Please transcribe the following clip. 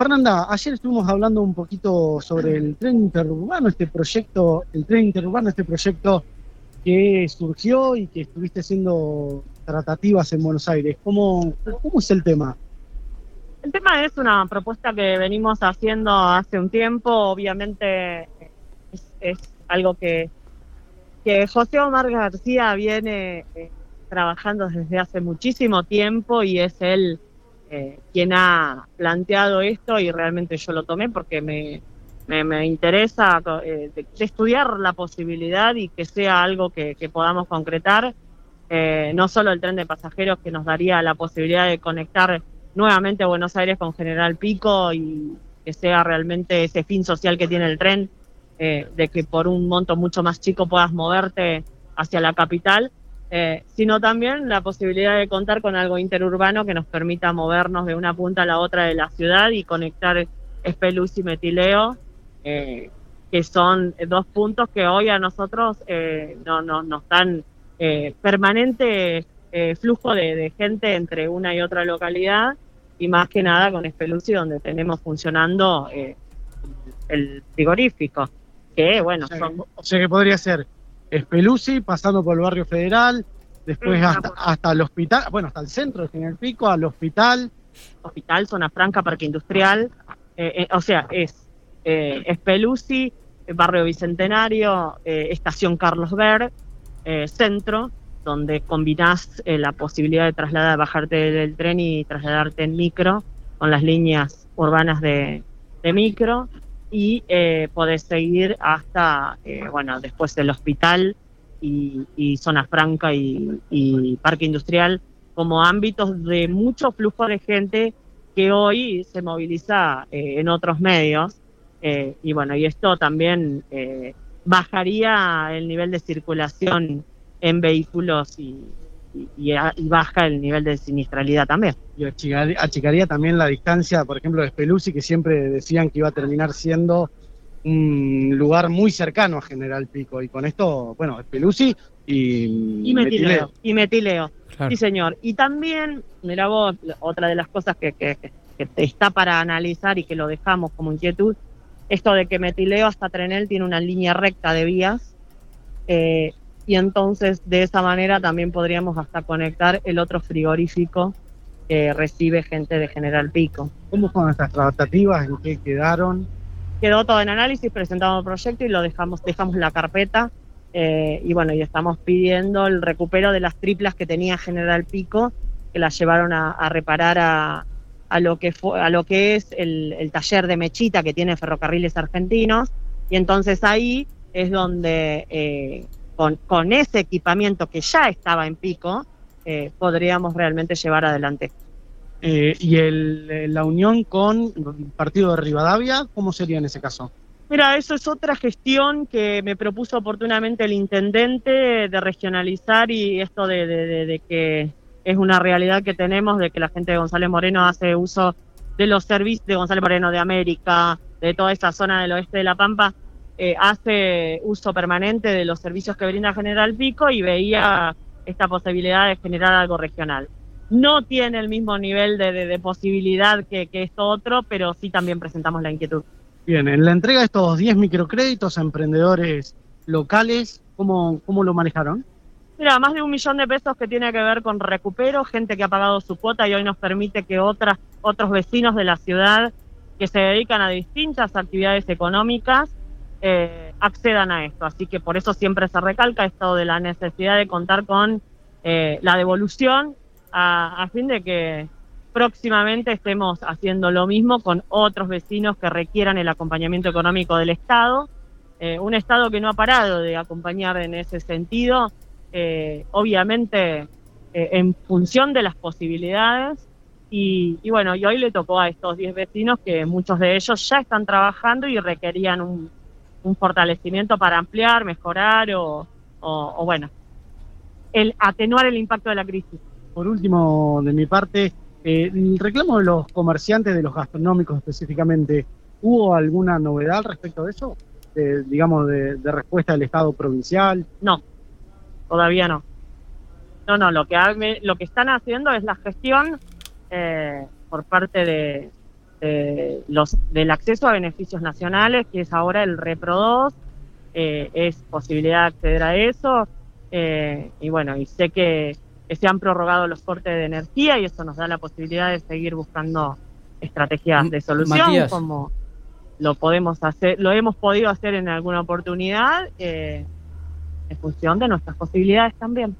Fernanda, ayer estuvimos hablando un poquito sobre el tren interurbano, este proyecto, el tren interurbano, este proyecto que surgió y que estuviste haciendo tratativas en Buenos Aires. ¿Cómo, cómo es el tema? El tema es una propuesta que venimos haciendo hace un tiempo, obviamente es, algo que, José Omar García viene eh, trabajando desde hace muchísimo tiempo y es él eh, quien ha planteado esto y realmente yo lo tomé porque me, me, interesa eh, estudiar la posibilidad y que sea algo que, podamos concretar, eh, no solo el tren de pasajeros que nos daría la posibilidad de conectar nuevamente Buenos Aires con General Pico y que sea realmente ese fin social que tiene el tren, de que por un monto mucho más chico puedas moverte hacia la capital, eh, sino también la posibilidad de contar con algo interurbano que nos permita movernos de una punta a la otra de la ciudad y conectar Espeluz y Metileo, eh, que son dos puntos que hoy a nosotros eh, no, no, nos dan permanente flujo de, gente entre una y otra localidad y más que nada con Espeluci donde tenemos funcionando el frigorífico, que bueno, o sea que podría ser Espeluzzi, pasando por el barrio federal, después hasta, el hospital, bueno, hasta el centro de General Pico, al hospital. Hospital, zona franca, parque industrial, eh, eh, o sea, es eh, Espeluzzi, barrio Bicentenario, eh, estación Carlos Ver, centro, donde combinás la posibilidad de trasladar, bajarte del tren y trasladarte en micro con las líneas urbanas de, de micro y eh, podés seguir hasta, eh, bueno, después del hospital y, zona franca y, parque industrial como ámbitos de mucho flujo de gente que hoy se moviliza eh, en otros medios. Eh, y bueno, y esto también bajaría el nivel de circulación en vehículos y, y, baja el nivel de siniestralidad también. Y achicaría, también la distancia, por ejemplo, de Speluzzi, que siempre decían que iba a terminar siendo un lugar muy cercano a General Pico. Y con esto, bueno, Speluzzi y, y metileo. Y metileo, sí señor. Y también, mira vos, otra de las cosas que, que, que está para analizar y que lo dejamos como inquietud, esto de que metileo hasta Trenel tiene una línea recta de vías. Eh, y entonces de esa manera también podríamos hasta conectar el otro frigorífico que recibe gente de General Pico. ¿Cómo fueron estas tratativas? ¿En qué quedaron? Quedó todo en análisis, presentamos el proyecto y lo dejamos, dejamos la carpeta eh, y bueno, y estamos pidiendo el recupero de las triplas que tenía General Pico, que las llevaron a, reparar a, a, lo que fue, a lo que es el, el taller de Mechita que tiene Ferrocarriles Argentinos, y entonces ahí es donde eh, con, ese equipamiento que ya estaba en pico, eh, podríamos realmente llevar adelante. Eh, ¿Y el, la unión con el partido de Rivadavia, cómo sería en ese caso? Mira, eso es otra gestión que me propuso oportunamente el intendente de regionalizar y esto de, que es una realidad que tenemos, de que la gente de González Moreno hace uso de los servicios de González Moreno de América, de toda esta zona del oeste de La Pampa, eh, hace uso permanente de los servicios que brinda General Pico y veía esta posibilidad de generar algo regional. No tiene el mismo nivel de, posibilidad que, esto otro, pero sí también presentamos la inquietud. Bien, en la entrega de estos 10 microcréditos a emprendedores locales, ¿cómo, ¿cómo lo manejaron? Mira, más de un millón de pesos que tiene que ver con recupero, gente que ha pagado su cuota y hoy nos permite que otras, otros vecinos de la ciudad que se dedican a distintas actividades económicas eh, accedan a esto. Así que por eso siempre se recalca esto de la necesidad de contar con eh, la devolución a, fin de que próximamente estemos haciendo lo mismo con otros vecinos que requieran el acompañamiento económico del Estado. Eh, un Estado que no ha parado de acompañar en ese sentido, obviamente en función de las posibilidades. Y, y, bueno, y hoy le tocó a estos 10 vecinos que muchos de ellos ya están trabajando y requerían un, un fortalecimiento para ampliar, mejorar o, o, bueno, el atenuar el impacto de la crisis. Por último, de mi parte, eh, el reclamo de los comerciantes, de los gastronómicos específicamente, ¿hubo alguna novedad respecto de eso? digamos, de, respuesta del Estado provincial. No, todavía no. No, no, lo que, lo que están haciendo es la gestión eh, por parte de, los, del acceso a beneficios nacionales, que es ahora el Repro 2, eh, es posibilidad de acceder a eso. Eh, y bueno, y sé que, se han prorrogado los cortes de energía y eso nos da la posibilidad de seguir buscando estrategias de solución, como lo podemos hacer, lo hemos podido hacer en alguna oportunidad, eh, en función de nuestras posibilidades también.